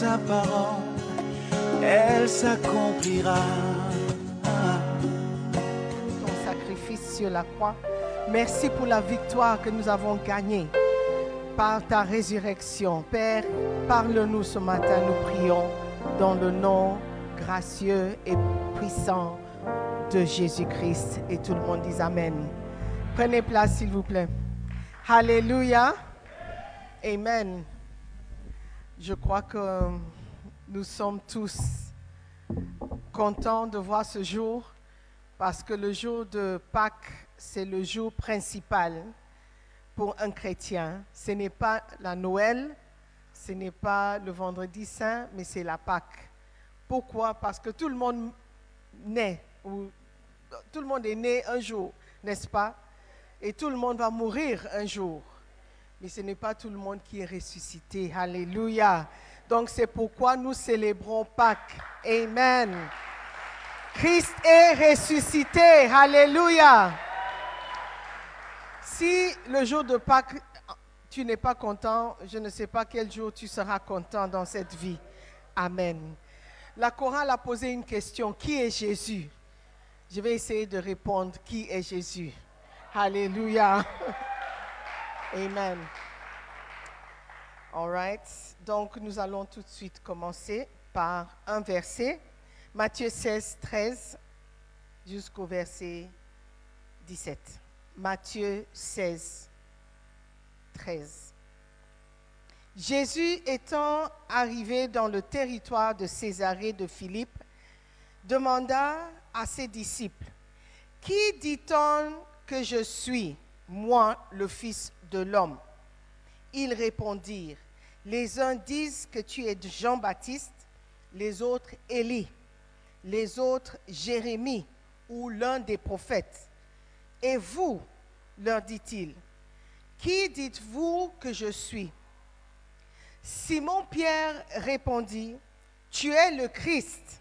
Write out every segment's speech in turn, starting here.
Sa parole, elle s'accomplira. Ton sacrifice sur la croix. Merci pour la victoire que nous avons gagnée par ta résurrection. Père, parle-nous ce matin, nous prions, dans le nom gracieux et puissant de Jésus-Christ. Et tout le monde dit Amen. Prenez place, s'il vous plaît. Alléluia. Amen. Je crois que nous sommes tous contents de voir ce jour parce que le jour de Pâques, c'est le jour principal pour un chrétien. Ce n'est pas la Noël, ce n'est pas le vendredi saint, mais c'est la Pâques. Pourquoi? Parce que tout le monde naît, ou tout le monde est né un jour, n'est-ce pas? Et tout le monde va mourir un jour mais ce n'est pas tout le monde qui est ressuscité. Alléluia. Donc c'est pourquoi nous célébrons Pâques. Amen. Christ est ressuscité. Alléluia. Si le jour de Pâques, tu n'es pas content, je ne sais pas quel jour tu seras content dans cette vie. Amen. La chorale a posé une question. Qui est Jésus? Je vais essayer de répondre. Qui est Jésus? Alléluia. Amen. All right. Donc, nous allons tout de suite commencer par un verset. Matthieu 16, 13 jusqu'au verset 17. Matthieu 16, 13. Jésus étant arrivé dans le territoire de Césarée de Philippe, demanda à ses disciples, Qui dit-on que je suis, moi, le Fils de l'homme. Ils répondirent, les uns disent que tu es Jean-Baptiste, les autres Élie, les autres Jérémie ou l'un des prophètes. Et vous, leur dit-il, qui dites-vous que je suis? Simon-Pierre répondit, tu es le Christ,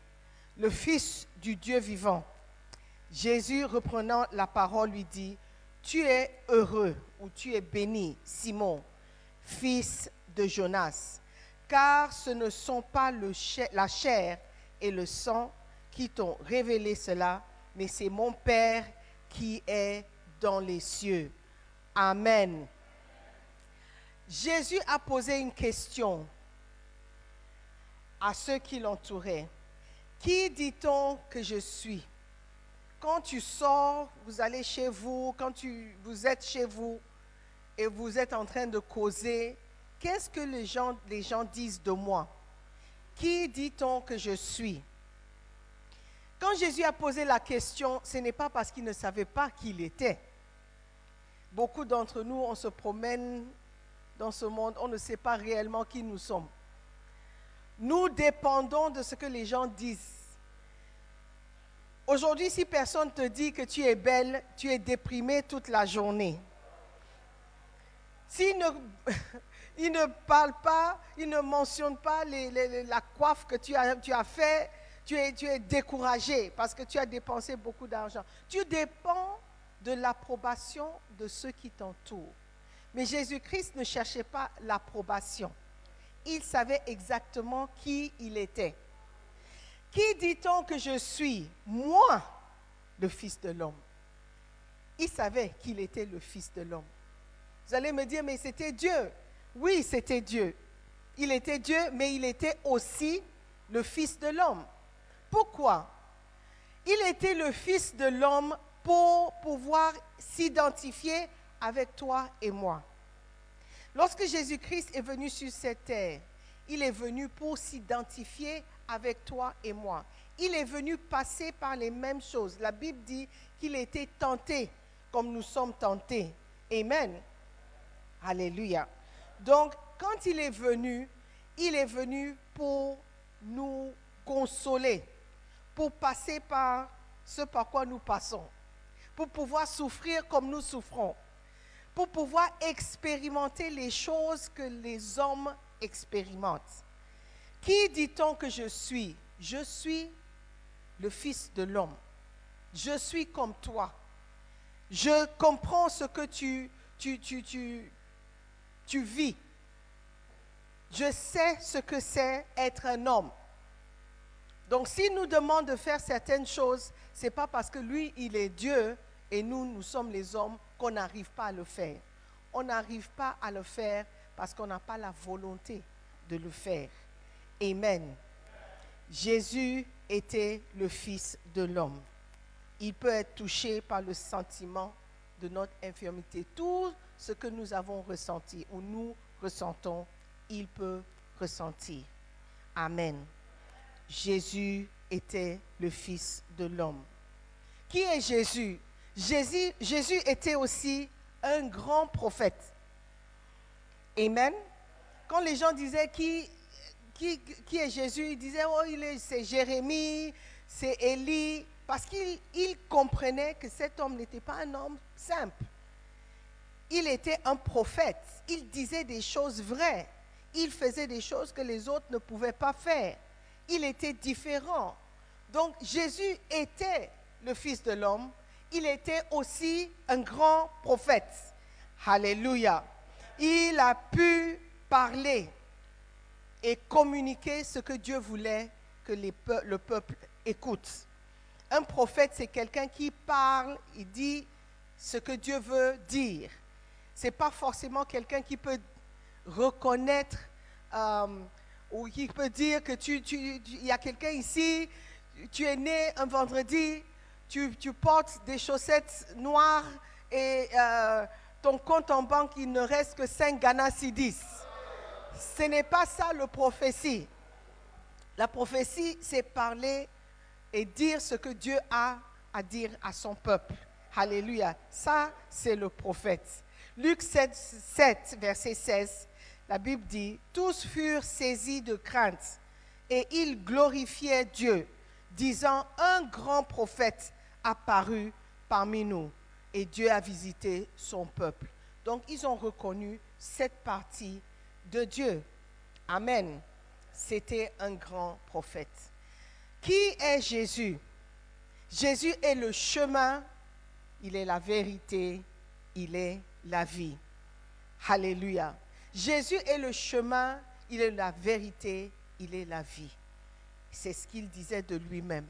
le Fils du Dieu vivant. Jésus, reprenant la parole, lui dit, tu es heureux ou tu es béni, Simon, fils de Jonas, car ce ne sont pas la chair et le sang qui t'ont révélé cela, mais c'est mon Père qui est dans les cieux. Amen. Jésus a posé une question à ceux qui l'entouraient. Qui dit-on que je suis? Quand tu sors, vous allez chez vous, quand vous êtes chez vous et vous êtes en train de causer, qu'est-ce que les gens, disent de moi? Qui dit-on que je suis? Quand Jésus a posé la question, ce n'est pas parce qu'il ne savait pas qui il était. Beaucoup d'entre nous, on se promène dans ce monde, on ne sait pas réellement qui nous sommes. Nous dépendons de ce que les gens disent. Aujourd'hui, si personne te dit que tu es belle, tu es déprimée toute la journée. S'il ne, il ne parle pas, il ne mentionne pas la coiffe que tu as, tu tu es découragé parce que tu as dépensé beaucoup d'argent. Tu dépends de l'approbation de ceux qui t'entourent. Mais Jésus-Christ ne cherchait pas l'approbation. Il savait exactement qui il était. Qui dit-on que je suis Moi, le Fils de l'homme? il savait qu'il était le Fils de l'homme. Vous allez me dire, mais c'était Dieu. Oui, c'était Dieu. Il était Dieu, mais il était aussi le Fils de l'homme. Pourquoi? Il était le Fils de l'homme pour pouvoir s'identifier avec toi et moi. Lorsque Jésus-Christ est venu sur cette terre, il est venu pour s'identifier avec toi et moi. Il est venu passer par les mêmes choses. La Bible dit qu'il était tenté comme nous sommes tentés. Amen. Alléluia. Donc, quand il est venu, il est venu pour nous consoler, pour passer par ce par quoi nous passons, pour pouvoir souffrir comme nous souffrons, pour pouvoir expérimenter les choses que les hommes expérimentent. Qui dit-on que je suis? Je suis le Fils de l'homme. Je suis comme toi. Je comprends ce que tu, tu, tu, tu, tu vis. Je sais ce que c'est être un homme. Donc s'il nous demande de faire certaines choses, ce n'est pas parce que lui, il est Dieu et nous, nous sommes les hommes qu'on n'arrive pas à le faire. On n'arrive pas à le faire parce qu'on n'a pas la volonté de le faire. Amen. Jésus était le Fils de l'homme. Il peut être touché par le sentiment de notre infirmité. Tout ce que nous avons ressenti ou nous ressentons, il peut ressentir. Amen. Jésus était le Fils de l'homme. Qui est Jésus? Jésus, était aussi un grand prophète. Amen. Quand les gens disaient qui est Jésus, ils disaient, oh, il est, c'est Jérémie, c'est Élie, parce qu'ils comprenaient que cet homme n'était pas un homme simple. Il était un prophète. Il disait des choses vraies. Il faisait des choses que les autres ne pouvaient pas faire. Il était différent. Donc Jésus était le Fils de l'homme. Il était aussi un grand prophète. Alléluia. Il a pu parler et communiquer ce que Dieu voulait que le peuple écoute. Un prophète, c'est quelqu'un qui parle, il dit ce que Dieu veut dire. N'est pas forcément quelqu'un qui peut reconnaître euh, ou qui peut dire que tu, il y a quelqu'un ici, tu es né un vendredi, tu, portes des chaussettes noires et euh, ton compte en banque, il ne reste que 5 Ghana Sidis. Ce n'est pas ça le prophétie. La prophétie, c'est parler et dire ce que Dieu a à dire à son peuple. Alléluia. Ça, c'est le prophète. Luc 7, 7, verset 16, la Bible dit, tous furent saisis de crainte et ils glorifiaient Dieu, disant, un grand prophète apparu parmi nous et Dieu a visité son peuple. Donc ils ont reconnu cette partie de Dieu. Amen. C'était un grand prophète. Qui est Jésus? Jésus est le chemin, il est la vérité, il est la vie. Alléluia. Jésus est le chemin, il est la vérité, il est la vie. C'est ce qu'il disait de lui-même.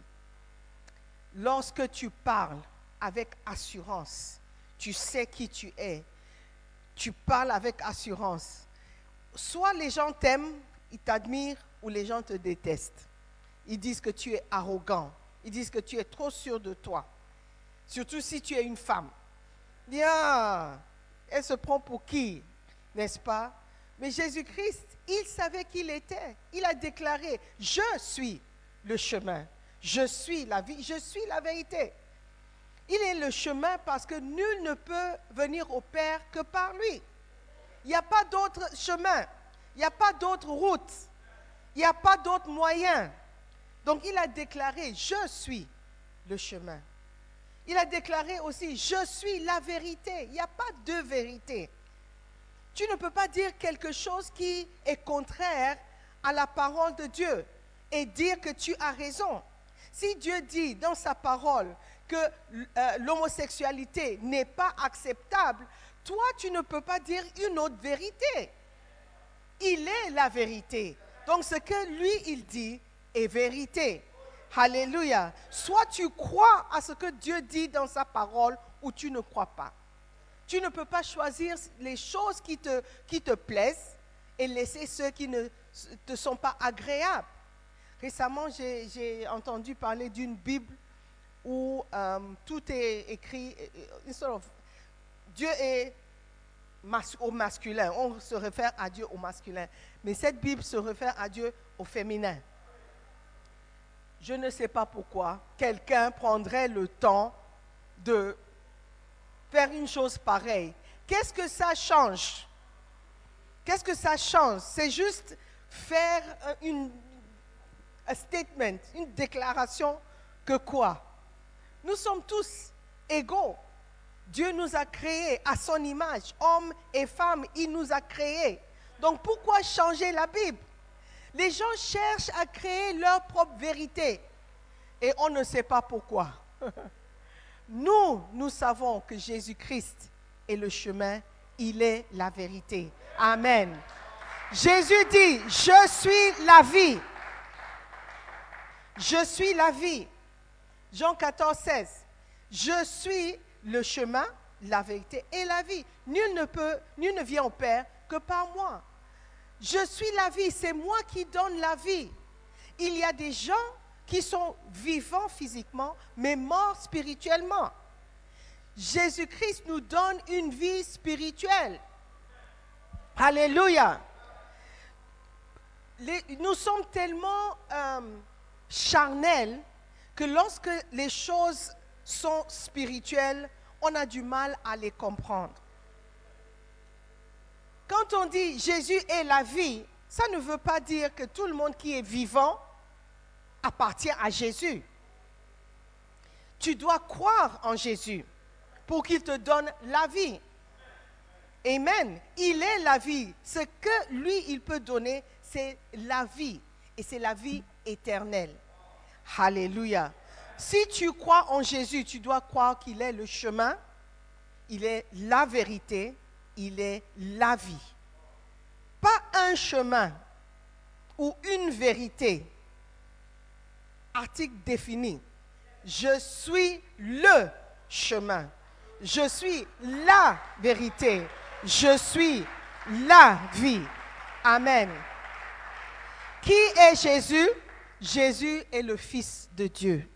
Lorsque tu parles avec assurance, tu sais qui tu es, tu parles avec assurance. Soit les gens t'aiment, ils t'admirent, ou les gens te détestent. Ils disent que tu es arrogant, ils disent que tu es trop sûr de toi. Surtout si tu es une femme. Bien, elle se prend pour qui N'est-ce pas? Mais Jésus-Christ, il savait qui il était. Il a déclaré, je suis le chemin, je suis la vie, je suis la vérité. Il est le chemin parce que nul ne peut venir au Père que par lui. Il n'y a pas d'autre chemin, il n'y a pas d'autre route, il n'y a pas d'autre moyen. Donc il a déclaré, je suis le chemin. Il a déclaré aussi, je suis la vérité. Il n'y a pas de vérité. Tu ne peux pas dire quelque chose qui est contraire à la parole de Dieu et dire que tu as raison. Si Dieu dit dans sa parole que euh, l'homosexualité n'est pas acceptable, toi, tu ne peux pas dire une autre vérité. Il est la vérité. Donc ce que lui, il dit est vérité. Alléluia. Soit tu crois à ce que Dieu dit dans sa parole ou tu ne crois pas. Tu ne peux pas choisir les choses qui te, qui te plaisent et laisser ceux qui ne te sont pas agréables. Récemment, j'ai entendu parler d'une Bible où euh, tout est écrit, euh, Dieu est au masculin, on se réfère à Dieu au masculin, mais cette Bible se réfère à Dieu au féminin. Je ne sais pas pourquoi quelqu'un prendrait le temps de faire une chose pareille. Qu'est-ce que ça change? Qu'est-ce que ça change? C'est juste faire une un statement, une déclaration que quoi? Nous sommes tous égaux. Dieu nous a créés à son image, hommes et femmes, il nous a créés. Donc pourquoi changer la Bible? Les gens cherchent à créer leur propre vérité et on ne sait pas pourquoi. Nous, nous savons que Jésus-Christ est le chemin, il est la vérité. Amen. Jésus dit, je suis la vie. Je suis la vie. Jean 14, 16. Je suis le chemin, la vérité et la vie. Nul ne peut, nul ne vient au Père que par moi. Je suis la vie, c'est moi qui donne la vie. Il y a des gens qui sont vivants physiquement, mais morts spirituellement. Jésus-Christ nous donne une vie spirituelle. Alléluia. nous sommes tellement euh, charnels que lorsque les choses sont spirituelles, on a du mal à les comprendre. Quand on dit Jésus est la vie, ça ne veut pas dire que tout le monde qui est vivant appartient à Jésus. Tu dois croire en Jésus pour qu'il te donne la vie. Amen. Il est la vie. Ce que lui, il peut donner, c'est la vie. Et c'est la vie éternelle. Alléluia. Si tu crois en Jésus, tu dois croire qu'il est le chemin, il est la vérité, il est la vie. Pas un chemin ou une vérité. Article défini. Je suis le chemin. Je suis la vérité. Je suis la vie. Amen. Qui est Jésus? Jésus est le Fils de Dieu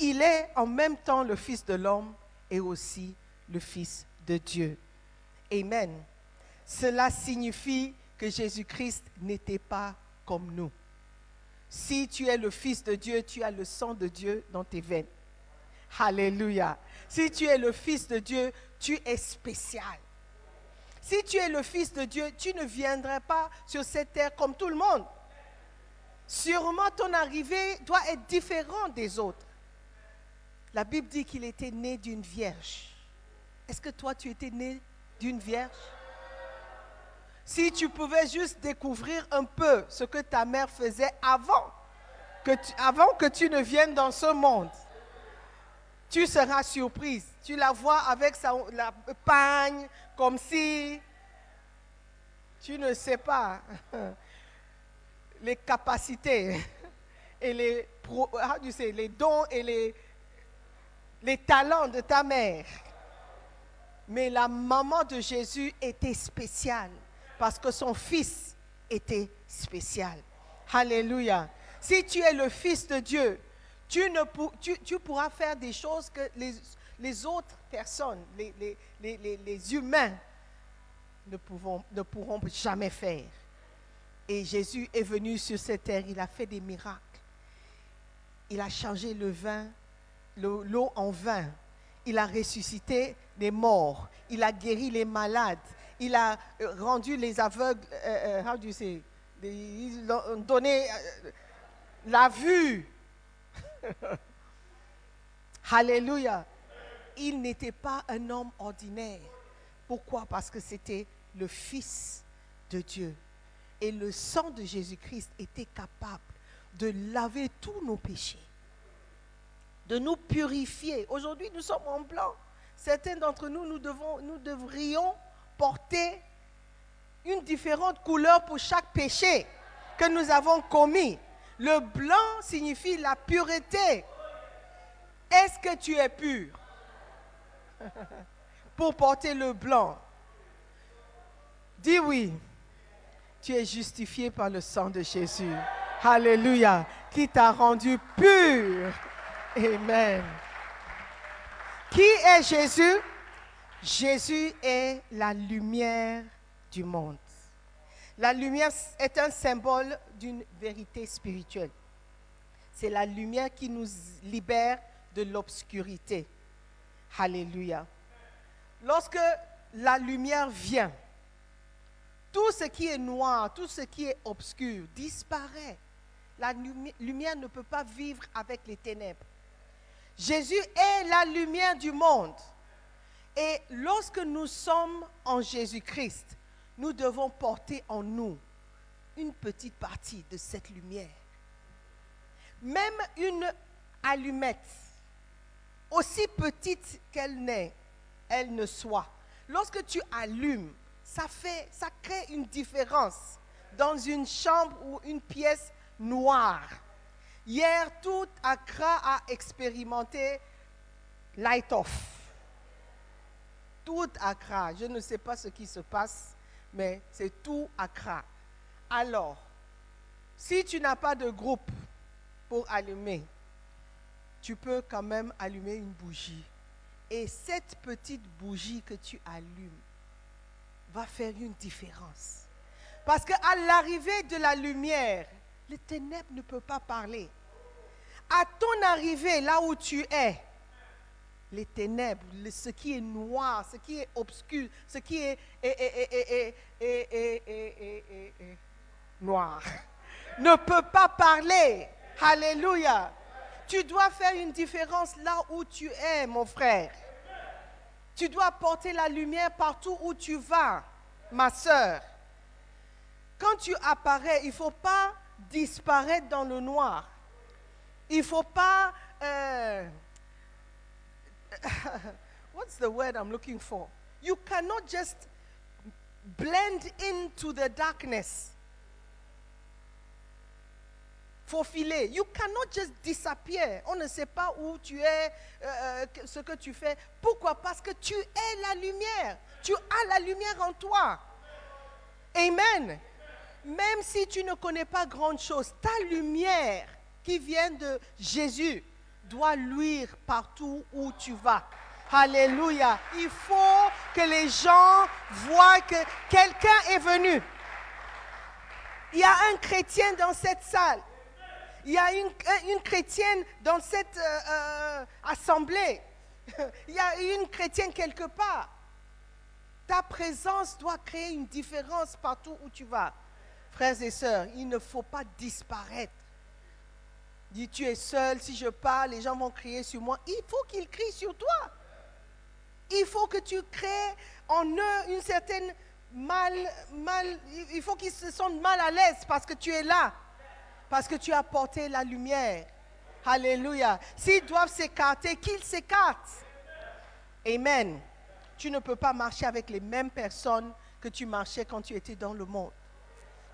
il est en même temps le Fils de l'homme et aussi le Fils de Dieu. Amen. Cela signifie que Jésus-Christ n'était pas comme nous. Si tu es le Fils de Dieu, tu as le sang de Dieu dans tes veines. Alléluia. Si tu es le Fils de Dieu, tu es spécial. Si tu es le Fils de Dieu, tu ne viendrais pas sur cette terre comme tout le monde. Sûrement ton arrivée doit être différente des autres. La Bible dit qu'il était né d'une vierge. Est-ce que toi, tu étais né d'une vierge Si tu pouvais juste découvrir un peu ce que ta mère faisait avant que tu, avant que tu ne viennes dans ce monde, tu seras surprise. Tu la vois avec sa, la pagne, comme si tu ne sais pas les capacités et les, les dons et les talents de ta mère. Mais la maman de Jésus était spéciale parce que son fils était spécial. Alléluia. Si tu es le fils de Dieu, tu, ne pourras faire des choses que les, autres personnes, les, les, humains, ne, ne pourront jamais faire. Et Jésus est venu sur cette terre, il a fait des miracles. Il a changé le vin l'eau en vin. Il a ressuscité les morts. Il a guéri les malades. Il a euh, rendu les aveugles, euh, euh, how do you say? Il a donné la vue. Alléluia. Il n'était pas un homme ordinaire. Pourquoi? Parce que c'était le Fils de Dieu. Et le sang de Jésus-Christ était capable de laver tous nos péchés de nous purifier. Aujourd'hui, nous sommes en blanc. Certains d'entre nous, nous, devrions porter une différente couleur pour chaque péché que nous avons commis. Le blanc signifie la pureté. Est-ce que tu es pur? Pour porter le blanc Dis oui. Tu es justifié par le sang de Jésus. Alléluia. Qui t'a rendu pur. Amen. Qui est Jésus? Jésus est la lumière du monde. La lumière est un symbole d'une vérité spirituelle. C'est la lumière qui nous libère de l'obscurité. Alléluia. Lorsque la lumière vient, tout ce qui est noir, tout ce qui est obscur disparaît. La lumière ne peut pas vivre avec les ténèbres. Jésus est la lumière du monde. Et lorsque nous sommes en Jésus-Christ, nous devons porter en nous une petite partie de cette lumière. Même une allumette, aussi petite qu'elle n'est, elle ne soit, lorsque tu allumes, ça fait, ça crée une différence dans une chambre ou une pièce noire. Hier, tout Accra a expérimenté light off. Tout Accra. Je ne sais pas ce qui se passe, mais c'est tout Accra. Alors, si tu n'as pas de groupe pour allumer, tu peux quand même allumer une bougie. Et cette petite bougie que tu allumes va faire une différence. Parce qu'à l'arrivée de la lumière, les ténèbres ne peuvent pas parler. À ton arrivée, là où tu es, les ténèbres, ce qui est noir, ce qui est obscur, ce qui est, noir, ne peut pas parler. Alléluia. Tu dois faire une différence là où tu es, mon frère. Tu dois porter la lumière partout où tu vas, ma soeur. Quand tu apparais, il ne faut pas disparaître dans le noir. Il ne faut pas... Euh, what's the word I'm looking for? You cannot just blend into the darkness. faufiler. You cannot just disappear. On ne sait pas où tu es, euh, ce que tu fais. Pourquoi? Parce que tu es la lumière. Tu as la lumière en toi. Amen. Même si tu ne connais pas grand chose, ta lumière qui vient de Jésus doit luire partout où tu vas. Alléluia. Il faut que les gens voient que quelqu'un est venu. Il y a un chrétien dans cette salle. Il y a une, une chrétienne dans cette euh, euh, assemblée. Il y a une chrétienne quelque part. Ta présence doit créer une différence partout où tu vas. Frères et sœurs, il ne faut pas disparaître. Dis, tu es seul, si je parle, les gens vont crier sur moi. Il faut qu'ils crient sur toi. Il faut que tu crées en eux une certaine mal, mal il faut qu'ils se sentent mal à l'aise parce que tu es là. Parce que tu as porté la lumière. Alléluia. S'ils doivent s'écarter, qu'ils s'écartent. Amen. Tu ne peux pas marcher avec les mêmes personnes que tu marchais quand tu étais dans le monde.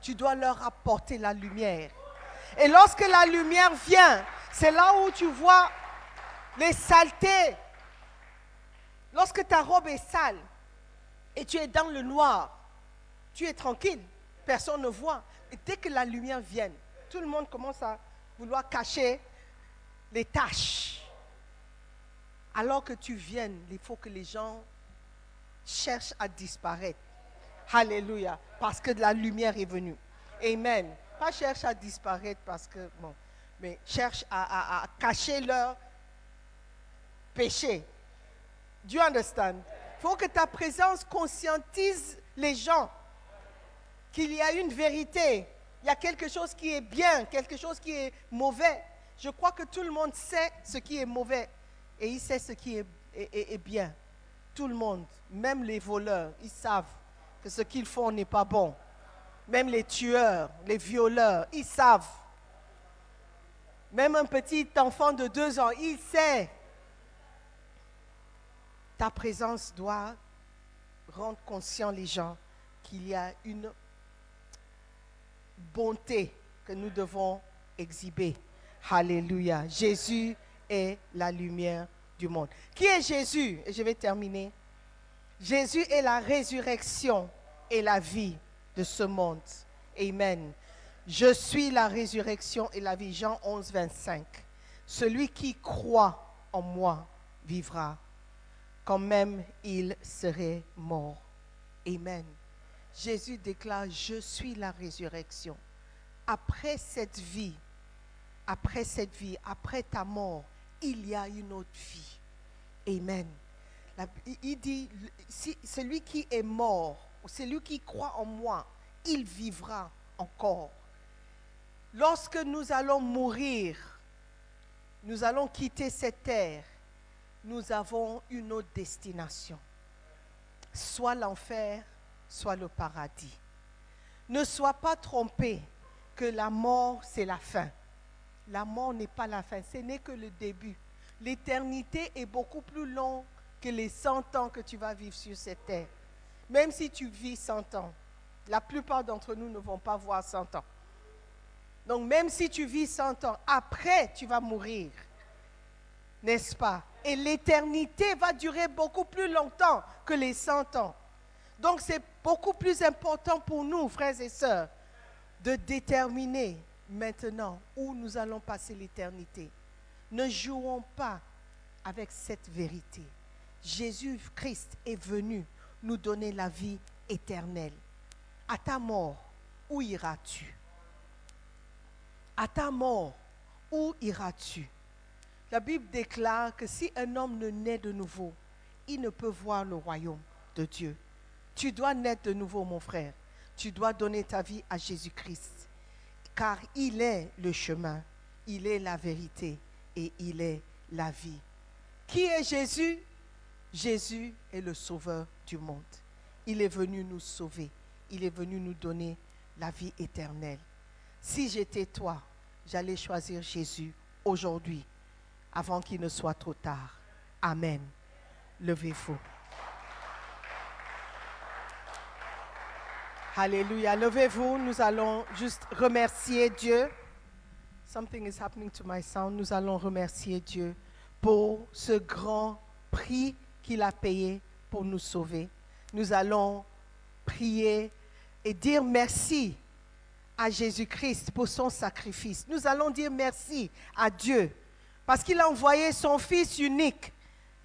Tu dois leur apporter la lumière. Et lorsque la lumière vient, c'est là où tu vois les saletés. Lorsque ta robe est sale et tu es dans le noir, tu es tranquille, personne ne voit. Et dès que la lumière vient, tout le monde commence à vouloir cacher les taches. Alors que tu viennes, il faut que les gens cherchent à disparaître. Alléluia. Parce que la lumière est venue. Amen. Pas cherche à disparaître parce que, bon, mais cherche à, cacher leur péché. Do you understand? Il faut que ta présence conscientise les gens qu'il y a une vérité il y a quelque chose qui est bien, quelque chose qui est mauvais. Je crois que tout le monde sait ce qui est mauvais et il sait ce qui est, bien. Tout le monde, même les voleurs, ils savent que ce qu'ils font n'est pas bon. Même les tueurs, les violeurs, ils savent. Même un petit enfant de deux ans, il sait. Ta présence doit rendre conscient les gens qu'il y a une bonté que nous devons exhiber. Alléluia. Jésus est la lumière du monde. Qui est Jésus? Et je vais terminer. Jésus est la résurrection et la vie de ce monde. Amen. Je suis la résurrection et la vie. Jean 11, 25. Celui qui croit en moi vivra, quand même il serait mort. Amen. Jésus déclare, je suis la résurrection. Après cette vie, après cette vie, après ta mort, il y a une autre vie. Amen. Il dit, celui qui est mort, celui qui croit en moi, il vivra encore. Lorsque nous allons mourir, nous allons quitter cette terre, nous avons une autre destination. Soit l'enfer, soit le paradis. Ne sois pas trompé que la mort, c'est la fin. La mort n'est pas la fin, ce n'est que le début. L'éternité est beaucoup plus longue que les 100 ans que tu vas vivre sur cette terre. Même si tu vis 100 ans, la plupart d'entre nous ne vont pas voir 100 ans. Donc même si tu vis 100 ans, après tu vas mourir. N'est-ce pas? Et l'éternité va durer beaucoup plus longtemps que les 100 ans. Donc c'est beaucoup plus important pour nous, frères et sœurs, de déterminer maintenant où nous allons passer l'éternité. Ne jouons pas avec cette vérité. Jésus-Christ est venu nous donner la vie éternelle. À ta mort, où iras-tu? À ta mort, où iras-tu? La Bible déclare que si un homme ne naît de nouveau, il ne peut voir le royaume de Dieu. Tu dois naître de nouveau, mon frère. Tu dois donner ta vie à Jésus-Christ. Car il est le chemin, il est la vérité et il est la vie. Qui est Jésus? Jésus est le sauveur du monde. Il est venu nous sauver. Il est venu nous donner la vie éternelle. Si j'étais toi, j'allais choisir Jésus aujourd'hui, avant qu'il ne soit trop tard. Amen. Levez-vous. Alléluia. Levez-vous. Nous allons juste remercier Dieu. Something is happening to my sound. Nous allons remercier Dieu pour ce grand prix qu'il a payé nous sauver. Nous allons prier et dire merci à Jésus-Christ pour son sacrifice. Nous allons dire merci à Dieu parce qu'il a envoyé son Fils unique,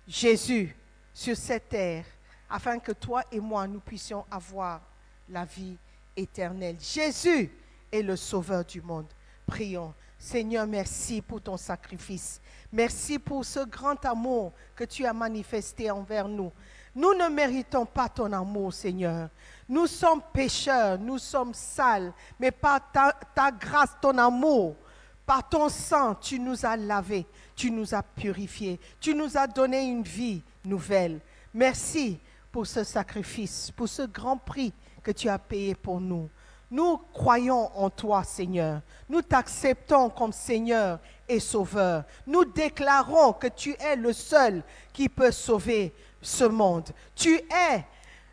Jésus, sur cette terre afin que toi et moi, nous puissions avoir la vie éternelle. Jésus est le Sauveur du monde. Prions. Seigneur, merci pour ton sacrifice. Merci pour ce grand amour que tu as manifesté envers nous. Nous ne méritons pas ton amour, Seigneur. Nous sommes pécheurs, nous sommes sales, mais par ta, grâce, ton amour, par ton sang, tu nous as lavés, tu nous as purifiés, tu nous as donné une vie nouvelle. Merci pour ce sacrifice, pour ce grand prix que tu as payé pour nous. Nous croyons en toi, Seigneur. Nous t'acceptons comme Seigneur et Sauveur. Nous déclarons que tu es le seul qui peut sauver ce monde. Tu es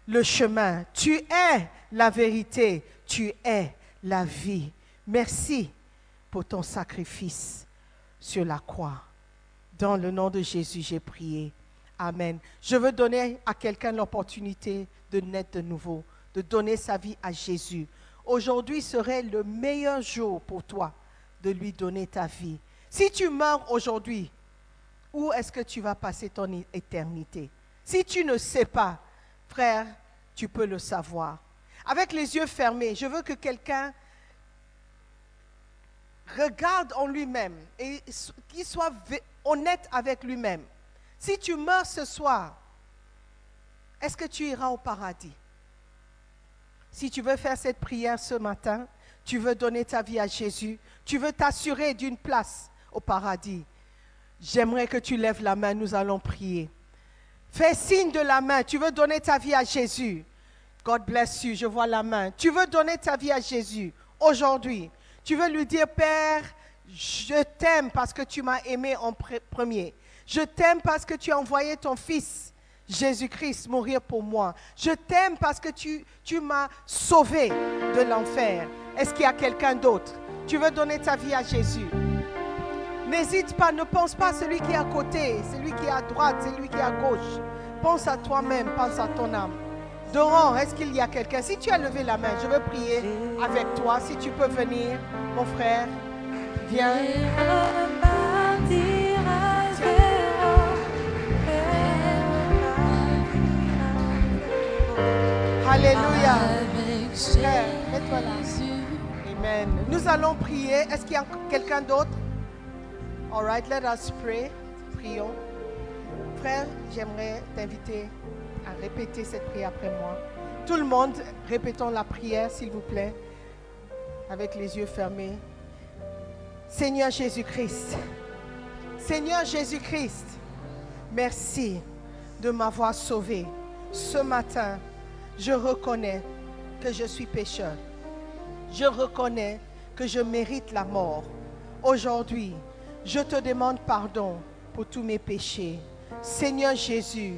le chemin, tu es la vérité, tu es la vie. Merci pour ton sacrifice sur la croix. Dans le nom de Jésus, j'ai prié. Amen. Je veux donner à quelqu'un l'opportunité de naître de nouveau, de donner sa vie à Jésus. Aujourd'hui serait le meilleur jour pour toi de lui donner ta vie. Si tu meurs aujourd'hui, où est-ce que tu vas passer ton éternité? Si tu ne sais pas, frère, tu peux le savoir. Avec les yeux fermés, je veux que quelqu'un regarde en lui-même et qu'il soit honnête avec lui-même. Si tu meurs ce soir, est-ce que tu iras au paradis? Si tu veux faire cette prière ce matin, tu veux donner ta vie à Jésus, tu veux t'assurer d'une place au paradis, j'aimerais que tu lèves la main, nous allons prier. Fais signe de la main, tu veux donner ta vie à Jésus. God bless you, je vois la main. Tu veux donner ta vie à Jésus aujourd'hui. Tu veux lui dire, Père, je t'aime parce que tu m'as aimé en premier. Je t'aime parce que tu as envoyé ton Fils, Jésus-Christ, mourir pour moi. Je t'aime parce que tu, tu m'as sauvé de l'enfer. Est-ce qu'il y a quelqu'un d'autre? Tu veux donner ta vie à Jésus? N'hésite pas, ne pense pas à celui qui est à côté, celui qui est à droite, celui qui est à gauche. Pense à toi-même, pense à ton âme. Doran, est-ce qu'il y a quelqu'un? Si tu as levé la main, je veux prier avec toi. Si tu peux venir, mon frère, viens. Alléluia. Frère, mets-toi là. Amen. Nous allons prier. Est-ce qu'il y a quelqu'un d'autre? All right, let us pray. Prions. Frère, j'aimerais t'inviter à répéter cette prière après moi. Tout le monde, répétons la prière, s'il vous plaît, avec les yeux fermés. Seigneur Jésus-Christ, Seigneur Jésus-Christ, merci de m'avoir sauvé. Ce matin, je reconnais que je suis pécheur. Je reconnais que je mérite la mort. Aujourd'hui, je te demande pardon pour tous mes péchés. Seigneur Jésus,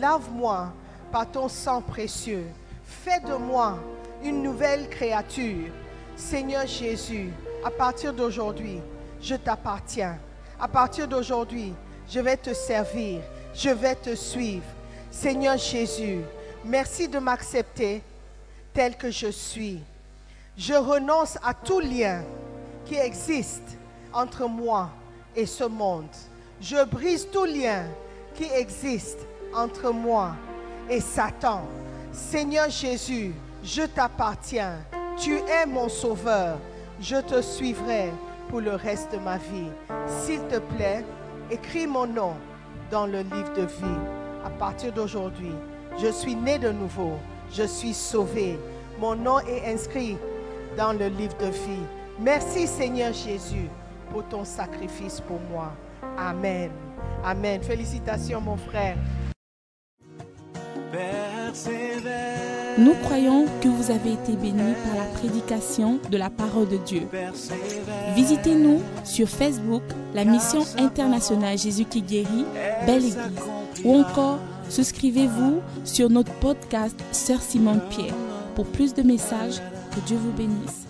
lave-moi par ton sang précieux. Fais de moi une nouvelle créature. Seigneur Jésus, à partir d'aujourd'hui, je t'appartiens. À partir d'aujourd'hui, je vais te servir. Je vais te suivre. Seigneur Jésus, merci de m'accepter tel que je suis. Je renonce à tout lien qui existe entre moi et ce monde. Je brise tout lien qui existe entre moi et Satan. Seigneur Jésus, je t'appartiens. Tu es mon sauveur. Je te suivrai pour le reste de ma vie. S'il te plaît, écris mon nom dans le livre de vie. À partir d'aujourd'hui, je suis né de nouveau. Je suis sauvé. Mon nom est inscrit dans le livre de vie. Merci Seigneur Jésus pour ton sacrifice pour moi. Amen. Amen. Félicitations mon frère. Nous croyons que vous avez été bénis par la prédication de la parole de Dieu. Visitez-nous sur Facebook, la mission internationale Jésus qui guérit, Belle Église. Ou encore, souscrivez-vous sur notre podcast Sœur Simone Pierre. Pour plus de messages, que Dieu vous bénisse.